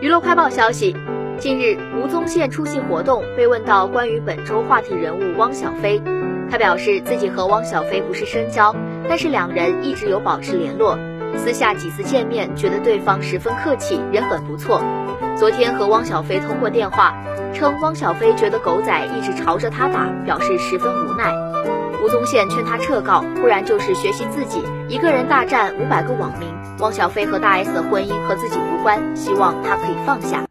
娱乐快报消息，近日吴宗宪出席活动，被问到关于本周话题人物汪小菲，他表示自己和汪小菲不是深交，但是两人一直有保持联络，私下几次见面，觉得对方十分客气，人很不错。昨天和汪小菲通过电话，称汪小菲觉得狗仔一直朝着他打，表示十分无奈。吴宗宪劝他撤告，不然就是学习自己一个人大战五百个网民。汪小菲和大 S 的婚姻和自己无关，希望他可以放下。